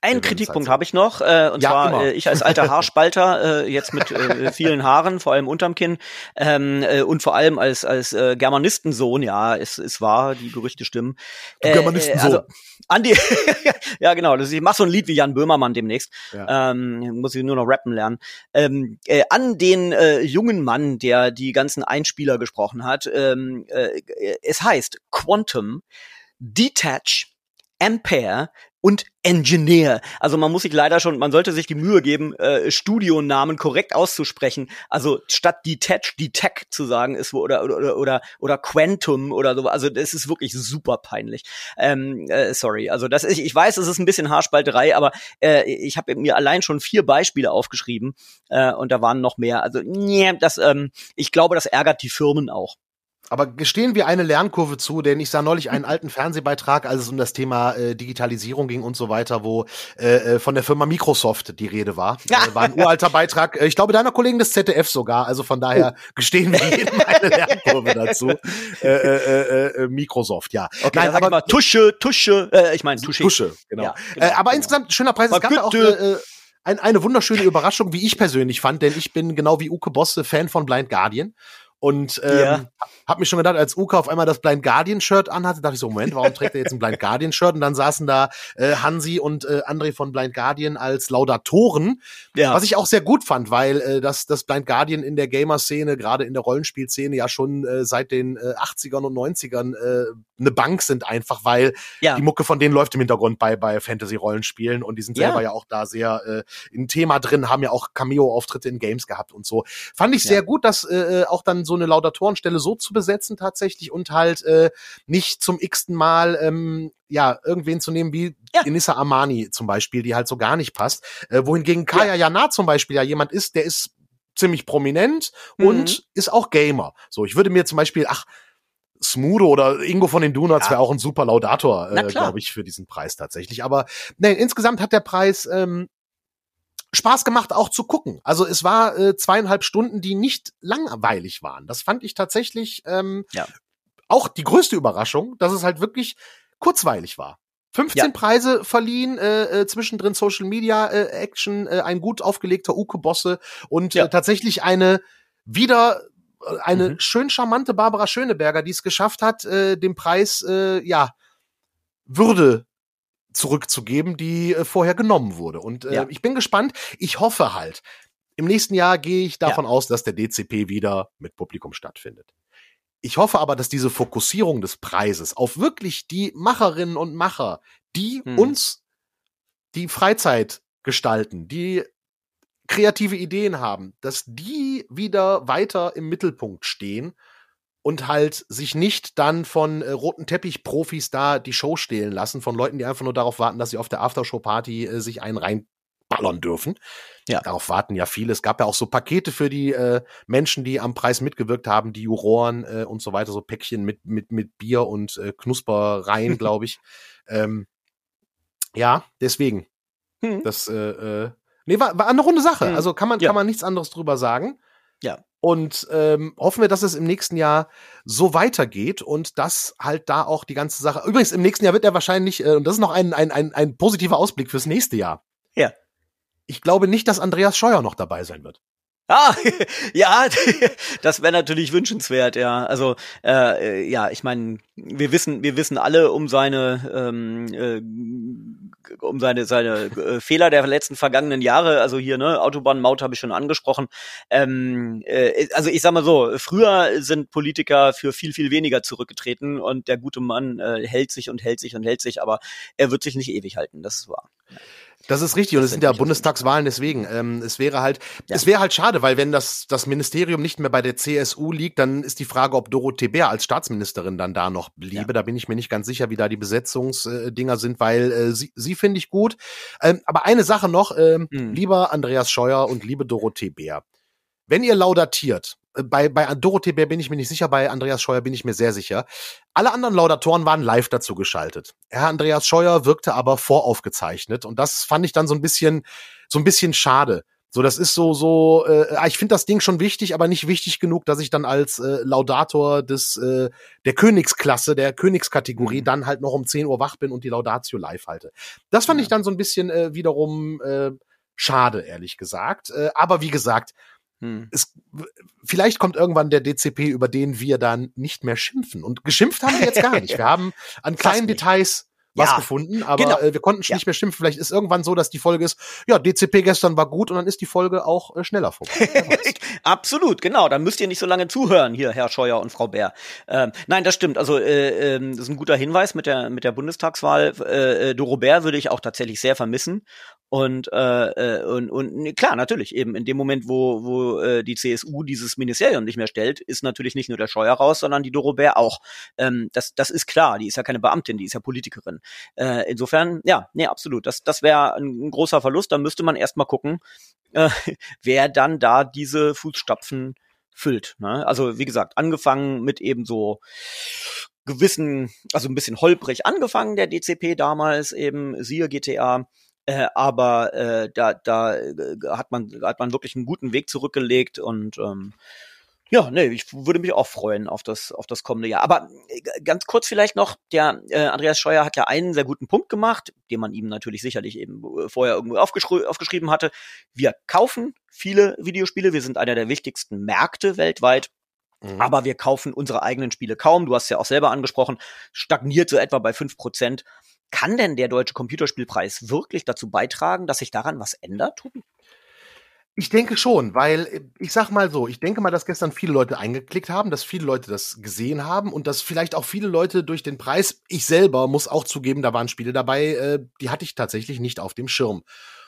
Einen Kritikpunkt habe ich noch, äh, und ja, zwar äh, ich als alter Haarspalter, äh, jetzt mit äh, vielen Haaren, vor allem unterm Kinn, ähm, äh, und vor allem als als äh, Germanistensohn, ja, es, es war, die Gerüchte stimmen. Äh, Germanistensohn. Also, Andi, ja genau, das, ich mach so ein Lied wie Jan Böhmermann demnächst. Ja. Ähm, muss ich nur noch rappen lernen. Ähm, äh, an den äh, jungen Mann, der die ganzen Einspieler gesprochen hat. Ähm, äh, es heißt Quantum, Detach, Ampere, und Engineer. Also man muss sich leider schon, man sollte sich die Mühe geben, äh, Studionamen korrekt auszusprechen. Also statt Detach, Detect zu sagen ist oder oder oder oder Quantum oder so. Also das ist wirklich super peinlich. Ähm, äh, sorry. Also das ist, ich weiß, es ist ein bisschen Haarspalterei, aber äh, ich habe mir allein schon vier Beispiele aufgeschrieben äh, und da waren noch mehr. Also nee, das, ähm, ich glaube, das ärgert die Firmen auch. Aber gestehen wir eine Lernkurve zu, denn ich sah neulich einen alten Fernsehbeitrag, als es um das Thema äh, Digitalisierung ging und so weiter, wo äh, äh von der Firma Microsoft die Rede war. Ja. Äh, war ein uralter Beitrag, äh, ich glaube deiner Kollegen des ZDF sogar, also von daher oh. gestehen wir jedem eine Lernkurve dazu. Äh, äh, Microsoft, ja. Okay, Nein, aber mal Tusche, Tusche, äh, ich meine Tusche. Tusche, genau. Ja, genau aber genau. insgesamt schöner Preis. Es gab auch äh, ein, eine wunderschöne Überraschung, wie ich persönlich fand, denn ich bin genau wie Uke Bosse Fan von Blind Guardian. Und ähm, ja. hab mich schon gedacht, als Uka auf einmal das Blind Guardian Shirt anhatte, dachte ich so, Moment, warum trägt er jetzt ein Blind Guardian Shirt? Und dann saßen da äh, Hansi und äh, André von Blind Guardian als Laudatoren, ja. was ich auch sehr gut fand, weil äh, das, das Blind Guardian in der Gamer-Szene, gerade in der Rollenspielszene ja schon äh, seit den äh, 80ern und 90ern äh, eine Bank sind einfach, weil ja. die Mucke von denen läuft im Hintergrund bei, bei Fantasy-Rollenspielen und die sind selber ja, ja auch da sehr äh, in Thema drin, haben ja auch Cameo-Auftritte in Games gehabt und so. Fand ich sehr gut, dass äh, äh, auch dann so eine Laudatorenstelle so zu besetzen tatsächlich und halt äh, nicht zum x-ten Mal ähm, ja, irgendwen zu nehmen wie ja. Inissa Amani zum Beispiel, die halt so gar nicht passt. Äh, wohingegen Kaya ja. Jana zum Beispiel ja jemand ist, der ist ziemlich prominent mhm. und ist auch Gamer. So, ich würde mir zum Beispiel, ach, Smudo oder Ingo von den Donuts ja. wäre auch ein super Laudator, äh, glaube ich, für diesen Preis tatsächlich. Aber nee, insgesamt hat der Preis ähm, Spaß gemacht, auch zu gucken. Also es war äh, zweieinhalb Stunden, die nicht langweilig waren. Das fand ich tatsächlich ähm, ja. auch die größte Überraschung, dass es halt wirklich kurzweilig war. 15 ja. Preise verliehen, äh, äh, zwischendrin Social Media äh, Action, äh, ein gut aufgelegter Uke-Bosse und ja. äh, tatsächlich eine wieder eine mhm. schön charmante Barbara Schöneberger, die es geschafft hat, äh, dem Preis äh, ja Würde zurückzugeben, die äh, vorher genommen wurde. Und äh, ja. ich bin gespannt. Ich hoffe halt, im nächsten Jahr gehe ich davon ja. aus, dass der DCP wieder mit Publikum stattfindet. Ich hoffe aber, dass diese Fokussierung des Preises auf wirklich die Macherinnen und Macher, die hm. uns die Freizeit gestalten, die kreative Ideen haben, dass die wieder weiter im Mittelpunkt stehen und halt sich nicht dann von äh, roten Teppich-Profis da die Show stehlen lassen, von Leuten, die einfach nur darauf warten, dass sie auf der Aftershow-Party äh, sich einen reinballern dürfen. Ja. Darauf warten ja viele. Es gab ja auch so Pakete für die äh, Menschen, die am Preis mitgewirkt haben, die Juroren äh, und so weiter, so Päckchen mit, mit, mit Bier und äh, Knuspereien, glaube ich. Ähm, ja, deswegen. Hm. Das, äh, äh, nee, war, war eine runde Sache. Hm. Also kann man, ja. kann man nichts anderes drüber sagen. Ja. Und ähm, hoffen wir, dass es im nächsten Jahr so weitergeht und dass halt da auch die ganze Sache. Übrigens, im nächsten Jahr wird er wahrscheinlich, äh, und das ist noch ein, ein, ein, ein positiver Ausblick fürs nächste Jahr. Ja. Ich glaube nicht, dass Andreas Scheuer noch dabei sein wird. Ah, ja, das wäre natürlich wünschenswert, ja. Also äh, ja, ich meine, wir wissen, wir wissen alle um seine ähm, äh, um seine seine äh, Fehler der letzten vergangenen Jahre. Also hier ne Autobahnmaut habe ich schon angesprochen. Ähm, äh, also ich sag mal so, früher sind Politiker für viel viel weniger zurückgetreten und der gute Mann äh, hält sich und hält sich und hält sich, aber er wird sich nicht ewig halten. Das ist wahr. Das ist richtig und es sind ja Bundestagswahlen deswegen. Ähm, es wäre halt, ja. es wäre halt schade, weil wenn das das Ministerium nicht mehr bei der CSU liegt, dann ist die Frage, ob Dorothee Bär als Staatsministerin dann da noch bliebe. Ja. Da bin ich mir nicht ganz sicher, wie da die Besetzungsdinger sind, weil äh, sie, sie finde ich gut. Ähm, aber eine Sache noch, ähm, mhm. lieber Andreas Scheuer und liebe Dorothee Bär, wenn ihr laudatiert, bei, bei Dorothee Bär bin ich mir nicht sicher, bei Andreas Scheuer bin ich mir sehr sicher. Alle anderen Laudatoren waren live dazu geschaltet. Herr Andreas Scheuer wirkte aber voraufgezeichnet und das fand ich dann so ein bisschen, so ein bisschen schade. So, das ist so, so, äh, ah, ich finde das Ding schon wichtig, aber nicht wichtig genug, dass ich dann als äh, Laudator des äh, der Königsklasse, der Königskategorie mhm. dann halt noch um 10 Uhr wach bin und die Laudatio live halte. Das fand ja. ich dann so ein bisschen äh, wiederum äh, schade, ehrlich gesagt. Äh, aber wie gesagt, hm. Es, vielleicht kommt irgendwann der DCP, über den wir dann nicht mehr schimpfen. Und geschimpft haben wir jetzt gar nicht. Wir haben an kleinen Details was ja, gefunden, aber genau. äh, wir konnten ja. nicht mehr schimpfen. Vielleicht ist irgendwann so, dass die Folge ist, ja, DCP gestern war gut und dann ist die Folge auch äh, schneller vorbei. Absolut, genau. Dann müsst ihr nicht so lange zuhören, hier, Herr Scheuer und Frau Bär. Ähm, nein, das stimmt. Also, äh, äh, das ist ein guter Hinweis mit der, mit der Bundestagswahl. Äh, äh, Doro Bär würde ich auch tatsächlich sehr vermissen. Und, äh, äh und, und klar, natürlich, eben in dem Moment, wo, wo äh, die CSU dieses Ministerium nicht mehr stellt, ist natürlich nicht nur der Scheuer raus, sondern die Doro Bär auch. Ähm, das, das ist klar, die ist ja keine Beamtin, die ist ja Politikerin. Äh, insofern, ja, nee, absolut. Das, das wäre ein, ein großer Verlust. Da müsste man erstmal gucken, äh, wer dann da diese Fußstapfen füllt. Ne? Also wie gesagt, angefangen mit eben so gewissen, also ein bisschen holprig angefangen, der DCP damals eben, siehe GTA, äh, aber äh, da, da äh, hat man hat man wirklich einen guten Weg zurückgelegt und ähm, ja, nee, ich würde mich auch freuen auf das, auf das kommende Jahr. Aber äh, ganz kurz vielleicht noch, der äh, Andreas Scheuer hat ja einen sehr guten Punkt gemacht, den man ihm natürlich sicherlich eben äh, vorher irgendwo aufgeschri aufgeschrieben hatte. Wir kaufen viele Videospiele, wir sind einer der wichtigsten Märkte weltweit. Mhm. Aber wir kaufen unsere eigenen Spiele kaum. Du hast ja auch selber angesprochen, stagniert so etwa bei fünf Prozent. Kann denn der Deutsche Computerspielpreis wirklich dazu beitragen, dass sich daran was ändert, Tobi? Ich denke schon, weil äh, ich sag mal so, ich denke mal, dass gestern viele Leute eingeklickt haben, dass viele Leute das gesehen haben und dass vielleicht auch viele Leute durch den Preis, ich selber muss auch zugeben, da waren Spiele dabei, äh, die hatte ich tatsächlich nicht auf dem Schirm.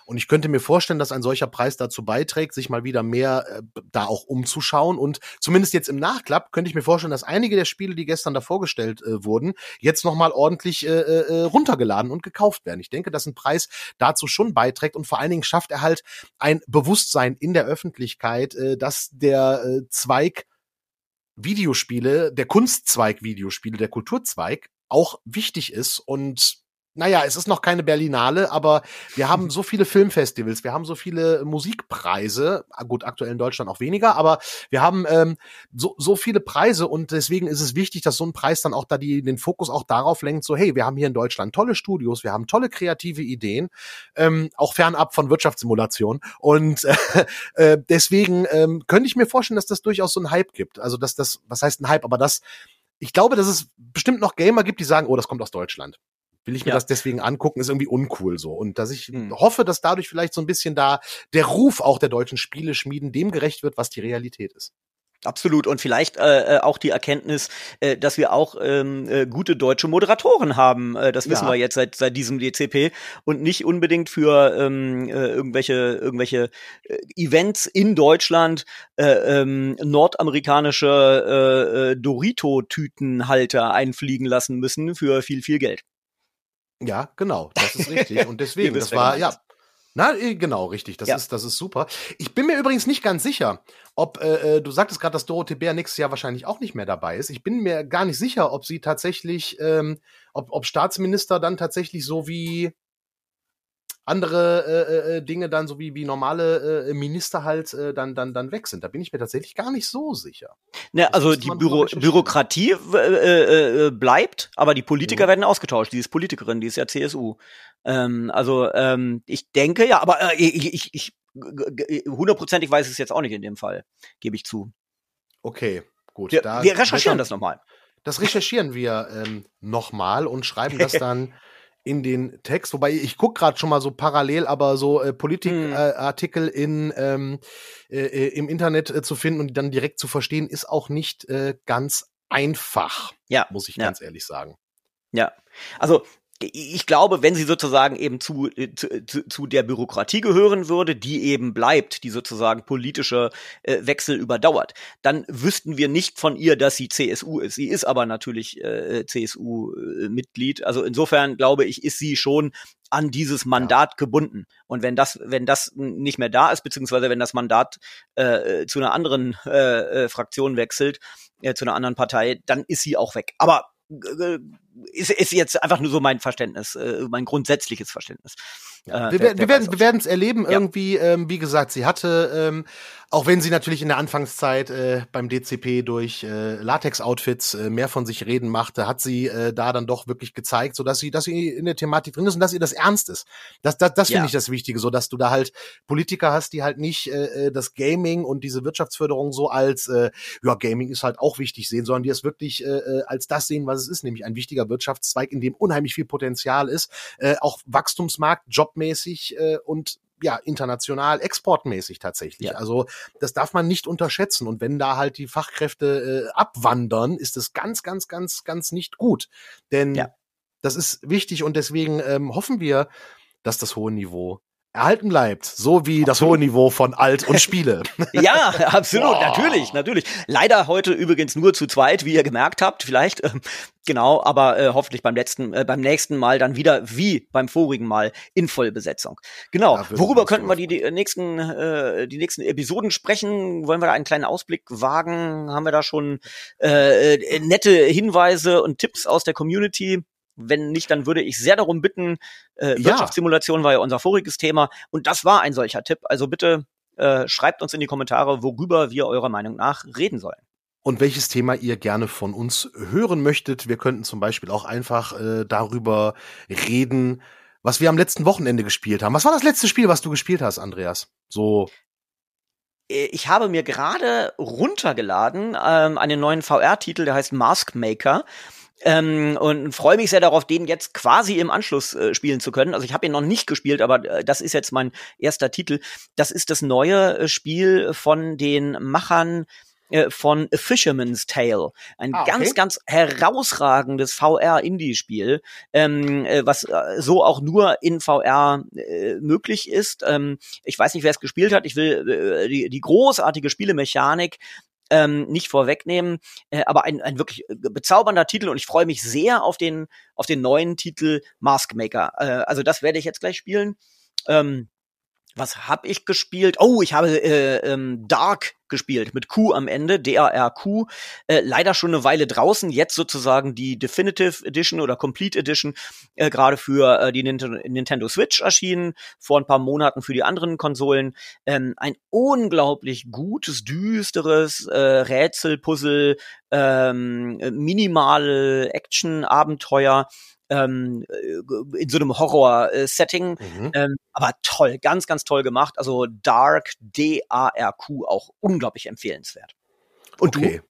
Und ich könnte mir vorstellen, dass ein solcher Preis dazu beiträgt, sich mal wieder mehr äh, da auch umzuschauen. Und zumindest jetzt im Nachklapp könnte ich mir vorstellen, dass einige der Spiele, die gestern da vorgestellt äh, wurden, jetzt nochmal ordentlich äh, äh, äh, runtergeladen und gekauft werden. Ich denke, dass ein Preis dazu schon beiträgt und vor allen Dingen schafft er halt ein Bewusstsein in der Öffentlichkeit, äh, dass der äh, Zweig Videospiele, der Kunstzweig Videospiele, der Kulturzweig auch wichtig ist und naja, es ist noch keine Berlinale, aber wir haben so viele Filmfestivals, wir haben so viele Musikpreise, ah, gut, aktuell in Deutschland auch weniger, aber wir haben ähm, so, so viele Preise und deswegen ist es wichtig, dass so ein Preis dann auch da die, den Fokus auch darauf lenkt, so hey, wir haben hier in Deutschland tolle Studios, wir haben tolle kreative Ideen, ähm, auch fernab von Wirtschaftssimulation und äh, äh, deswegen ähm, könnte ich mir vorstellen, dass das durchaus so ein Hype gibt. Also dass das, was heißt ein Hype, aber das ich glaube, dass es bestimmt noch Gamer gibt, die sagen, oh, das kommt aus Deutschland will ich mir ja. das deswegen angucken, ist irgendwie uncool so. Und dass ich hm. hoffe, dass dadurch vielleicht so ein bisschen da der Ruf auch der deutschen Spiele schmieden dem gerecht wird, was die Realität ist. Absolut und vielleicht äh, äh, auch die Erkenntnis, äh, dass wir auch ähm, äh, gute deutsche Moderatoren haben. Äh, das wissen ja. wir jetzt seit seit diesem DCP und nicht unbedingt für ähm, äh, irgendwelche irgendwelche äh, Events in Deutschland äh, ähm, nordamerikanische äh, äh, Dorito-Tütenhalter einfliegen lassen müssen für viel viel Geld. Ja, genau, das ist richtig. Und deswegen, das war, ja, na, eh, genau, richtig. Das ja. ist, das ist super. Ich bin mir übrigens nicht ganz sicher, ob äh, äh du sagtest gerade, dass Dorothee Bär nächstes Jahr wahrscheinlich auch nicht mehr dabei ist. Ich bin mir gar nicht sicher, ob sie tatsächlich, ähm, ob, ob Staatsminister dann tatsächlich so wie andere äh, äh, äh, Dinge dann so wie wie normale äh, Minister halt äh, dann dann dann weg sind. Da bin ich mir tatsächlich gar nicht so sicher. Ne, also die Büro Bürokratie äh, äh, äh, bleibt, aber die Politiker mhm. werden ausgetauscht. Die ist Politikerin, die ist ja CSU. Ähm, also ähm, ich denke ja, aber äh, ich, ich, ich hundertprozentig weiß es jetzt auch nicht in dem Fall, gebe ich zu. Okay, gut. Wir, wir recherchieren das nochmal. Das recherchieren wir ähm, nochmal und schreiben das dann in den Text, wobei ich guck gerade schon mal so parallel, aber so äh, Politikartikel hm. äh, in ähm, äh, äh, im Internet äh, zu finden und dann direkt zu verstehen, ist auch nicht äh, ganz einfach. Ja, muss ich ja. ganz ehrlich sagen. Ja, also ich glaube, wenn sie sozusagen eben zu, äh, zu, zu der Bürokratie gehören würde, die eben bleibt, die sozusagen politische äh, Wechsel überdauert, dann wüssten wir nicht von ihr, dass sie CSU ist. Sie ist aber natürlich äh, CSU-Mitglied. Also insofern glaube ich, ist sie schon an dieses Mandat ja. gebunden. Und wenn das, wenn das nicht mehr da ist, beziehungsweise wenn das Mandat äh, zu einer anderen äh, äh Fraktion wechselt, äh, zu einer anderen Partei, dann ist sie auch weg. Aber ist, ist jetzt einfach nur so mein Verständnis, äh, mein grundsätzliches Verständnis. Ja, äh, wir, wir, werden wir werden es erleben ja. irgendwie. Ähm, wie gesagt, sie hatte ähm, auch wenn sie natürlich in der Anfangszeit äh, beim DCP durch äh, Latex-Outfits äh, mehr von sich reden machte, hat sie äh, da dann doch wirklich gezeigt, so dass sie, dass sie in der Thematik drin ist und dass ihr das ernst ist. Das, das, das finde ja. ich das Wichtige, so dass du da halt Politiker hast, die halt nicht äh, äh, das Gaming und diese Wirtschaftsförderung so als äh, ja Gaming ist halt auch wichtig sehen, sondern die es wirklich äh, äh, als das sehen, was es ist, nämlich ein wichtiger Wirtschaftszweig, in dem unheimlich viel Potenzial ist, äh, auch Wachstumsmarkt, jobmäßig äh, und ja, international exportmäßig tatsächlich. Ja. Also das darf man nicht unterschätzen. Und wenn da halt die Fachkräfte äh, abwandern, ist es ganz, ganz, ganz, ganz nicht gut. Denn ja. das ist wichtig und deswegen ähm, hoffen wir, dass das hohe Niveau erhalten bleibt, so wie das hohe Niveau von Alt und Spiele. ja, absolut, wow. natürlich, natürlich. Leider heute übrigens nur zu zweit, wie ihr gemerkt habt, vielleicht. Ähm, genau, aber äh, hoffentlich beim letzten, äh, beim nächsten Mal dann wieder wie beim vorigen Mal in Vollbesetzung. Genau. Ja, Worüber könnten wir die, die nächsten, äh, die nächsten Episoden sprechen? Wollen wir da einen kleinen Ausblick wagen? Haben wir da schon äh, äh nette Hinweise und Tipps aus der Community? Wenn nicht, dann würde ich sehr darum bitten. Äh, ja. Wirtschaftssimulation war ja unser voriges Thema und das war ein solcher Tipp. Also bitte äh, schreibt uns in die Kommentare, worüber wir eurer Meinung nach reden sollen. Und welches Thema ihr gerne von uns hören möchtet. Wir könnten zum Beispiel auch einfach äh, darüber reden, was wir am letzten Wochenende gespielt haben. Was war das letzte Spiel, was du gespielt hast, Andreas? So äh, ich habe mir gerade runtergeladen ähm, einen neuen VR-Titel, der heißt Mask Maker. Ähm, und freue mich sehr darauf, den jetzt quasi im Anschluss äh, spielen zu können. Also ich habe ihn noch nicht gespielt, aber äh, das ist jetzt mein erster Titel. Das ist das neue äh, Spiel von den Machern äh, von A Fisherman's Tale. Ein ah, okay. ganz, ganz herausragendes VR-Indie-Spiel, ähm, äh, was äh, so auch nur in VR äh, möglich ist. Ähm, ich weiß nicht, wer es gespielt hat. Ich will die, die großartige Spielemechanik ähm, nicht vorwegnehmen, äh, aber ein, ein wirklich äh, bezaubernder Titel und ich freue mich sehr auf den, auf den neuen Titel Maskmaker. Äh, also das werde ich jetzt gleich spielen. Ähm, was habe ich gespielt? Oh, ich habe äh, ähm, Dark gespielt mit Q am Ende, D-A-R-Q. Äh, leider schon eine Weile draußen, jetzt sozusagen die Definitive Edition oder Complete Edition, äh, gerade für äh, die Nintendo, Nintendo Switch erschienen, vor ein paar Monaten für die anderen Konsolen. Ähm, ein unglaublich gutes, düsteres äh, Rätsel-Puzzle, ähm, minimale Action-Abenteuer ähm, äh, in so einem Horror-Setting. Mhm. Ähm, aber toll, ganz, ganz toll gemacht. Also Dark, D-A-R-Q, auch unglaublich empfehlenswert. Und okay. du?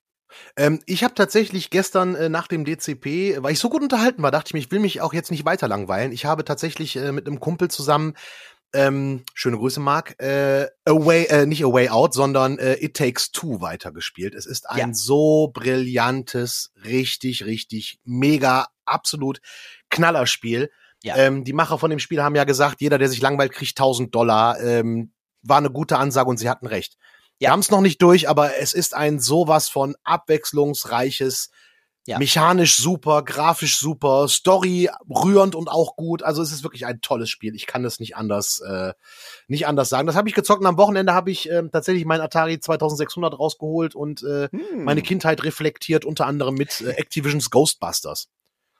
Ähm, ich habe tatsächlich gestern äh, nach dem DCP, weil ich so gut unterhalten war, dachte ich mir, ich will mich auch jetzt nicht weiter langweilen. Ich habe tatsächlich äh, mit einem Kumpel zusammen ähm, schöne Grüße, Marc, äh, Away, äh, nicht Away Out, sondern äh, It Takes Two weitergespielt. Es ist ein ja. so brillantes, richtig, richtig, mega, absolut Knallerspiel. Ja. Ähm, die Macher von dem Spiel haben ja gesagt, jeder, der sich langweilt, kriegt 1000 Dollar. Ähm, war eine gute Ansage und sie hatten recht. Ja. Wir haben es noch nicht durch, aber es ist ein sowas von abwechslungsreiches ja. Mechanisch super, grafisch super, Story rührend und auch gut. Also es ist wirklich ein tolles Spiel. Ich kann das nicht anders, äh, nicht anders sagen. Das habe ich gezockt und am Wochenende habe ich äh, tatsächlich mein Atari 2600 rausgeholt und äh, hm. meine Kindheit reflektiert, unter anderem mit äh, Activisions Ghostbusters.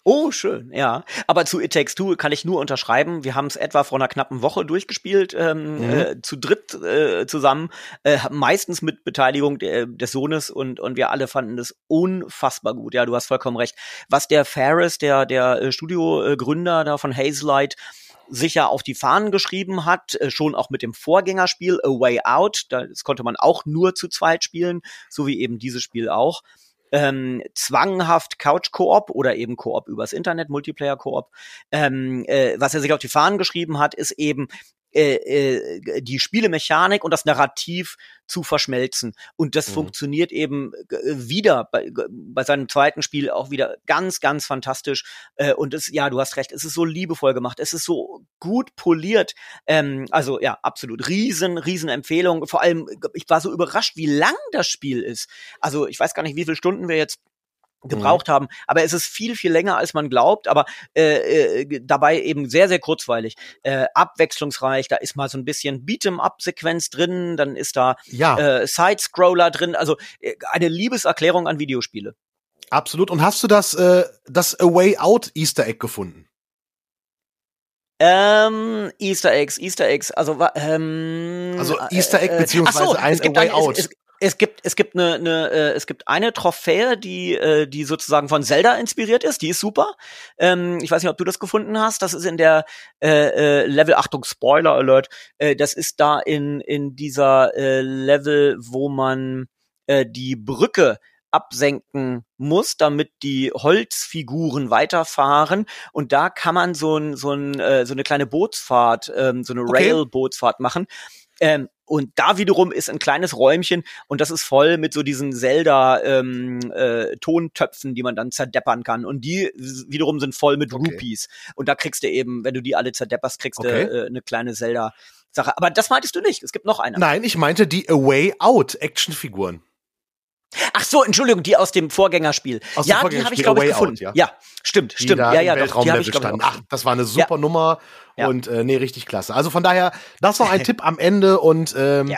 Oh, schön, ja. Aber zu It Takes Two kann ich nur unterschreiben. Wir haben es etwa vor einer knappen Woche durchgespielt, ähm, mhm. äh, zu dritt äh, zusammen, äh, meistens mit Beteiligung de, des Sohnes und, und wir alle fanden es unfassbar gut. Ja, du hast vollkommen recht. Was der Ferris, der, der äh, Studiogründer da von Hazelight, sicher auf die Fahnen geschrieben hat, äh, schon auch mit dem Vorgängerspiel A Way Out. Das konnte man auch nur zu zweit spielen, so wie eben dieses Spiel auch ähm, zwanghaft Couch-Koop oder eben Koop übers Internet, Multiplayer-Koop. Ähm, äh, was er sich auf die Fahnen geschrieben hat, ist eben äh, äh, die Spielemechanik und das Narrativ zu verschmelzen. Und das mhm. funktioniert eben äh, wieder bei, bei seinem zweiten Spiel auch wieder ganz, ganz fantastisch. Äh, und es, ja, du hast recht, es ist so liebevoll gemacht, es ist so gut poliert. Ähm, also ja, absolut. Riesen, riesen Empfehlung. Vor allem, ich war so überrascht, wie lang das Spiel ist. Also ich weiß gar nicht, wie viele Stunden wir jetzt gebraucht mhm. haben. Aber es ist viel, viel länger, als man glaubt, aber äh, äh, dabei eben sehr, sehr kurzweilig, äh, abwechslungsreich. Da ist mal so ein bisschen Beat'em-up-Sequenz drin, dann ist da ja. äh, Side-Scroller drin, also äh, eine Liebeserklärung an Videospiele. Absolut. Und hast du das, äh, das A Way Out Easter Egg gefunden? Ähm, Easter Eggs, Easter Eggs, also ähm, also Easter Egg äh, beziehungsweise so, ein Way Out. Es, es, es gibt es gibt eine, eine äh, es gibt eine Trophäe, die äh, die sozusagen von Zelda inspiriert ist. Die ist super. Ähm, ich weiß nicht, ob du das gefunden hast. Das ist in der äh, äh, Level Achtung Spoiler Alert. Äh, das ist da in in dieser äh, Level, wo man äh, die Brücke absenken muss, damit die Holzfiguren weiterfahren. Und da kann man so, ein, so, ein, äh, so eine kleine Bootsfahrt, ähm, so eine okay. Rail-Bootsfahrt machen. Ähm, und da wiederum ist ein kleines Räumchen und das ist voll mit so diesen Zelda-Tontöpfen, ähm, äh, die man dann zerdeppern kann. Und die wiederum sind voll mit okay. Rupees. Und da kriegst du eben, wenn du die alle zerdepperst, kriegst okay. du äh, eine kleine Zelda-Sache. Aber das meintest du nicht. Es gibt noch eine. Nein, ich meinte die Away Out Actionfiguren. Ach so, Entschuldigung, die aus dem Vorgängerspiel. Aus ja, die habe ich glaube ich gefunden. Out, ja? ja? stimmt, stimmt. Ja, ja, doch, die habe ich glaube Ach, das war eine super ja. Nummer ja. und äh, nee, richtig klasse. Also von daher, das war ein Tipp am Ende und ähm,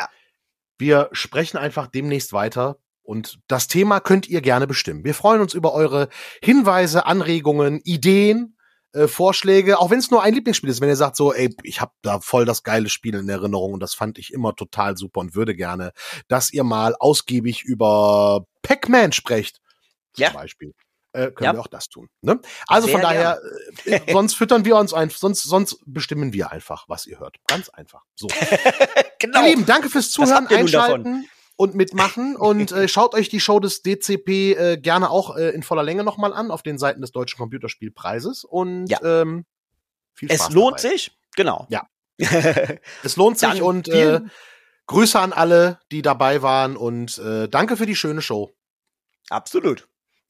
wir sprechen einfach demnächst weiter. Und das Thema könnt ihr gerne bestimmen. Wir freuen uns über eure Hinweise, Anregungen, Ideen äh, Vorschläge, auch wenn es nur ein Lieblingsspiel ist, wenn ihr sagt so, ey, ich habe da voll das geile Spiel in Erinnerung und das fand ich immer total super und würde gerne, dass ihr mal ausgiebig über Pac-Man sprecht, zum ja. Beispiel. Äh, können ja. wir auch das tun. Ne? Also Sehr von daher, äh, sonst füttern wir uns ein, sonst, sonst bestimmen wir einfach, was ihr hört. Ganz einfach. So. genau. Ihr Lieben, danke fürs Zuhören, Einschalten und mitmachen. und äh, schaut euch die Show des DCP äh, gerne auch äh, in voller Länge nochmal an auf den Seiten des Deutschen Computerspielpreises. Und ja. ähm, viel Spaß. Es lohnt dabei. sich, genau. Ja. es lohnt sich und äh, Grüße an alle, die dabei waren und äh, danke für die schöne Show. Absolut.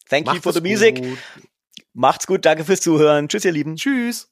Thank Macht you for the music. Gut. Macht's gut, danke fürs Zuhören. Tschüss, ihr Lieben. Tschüss.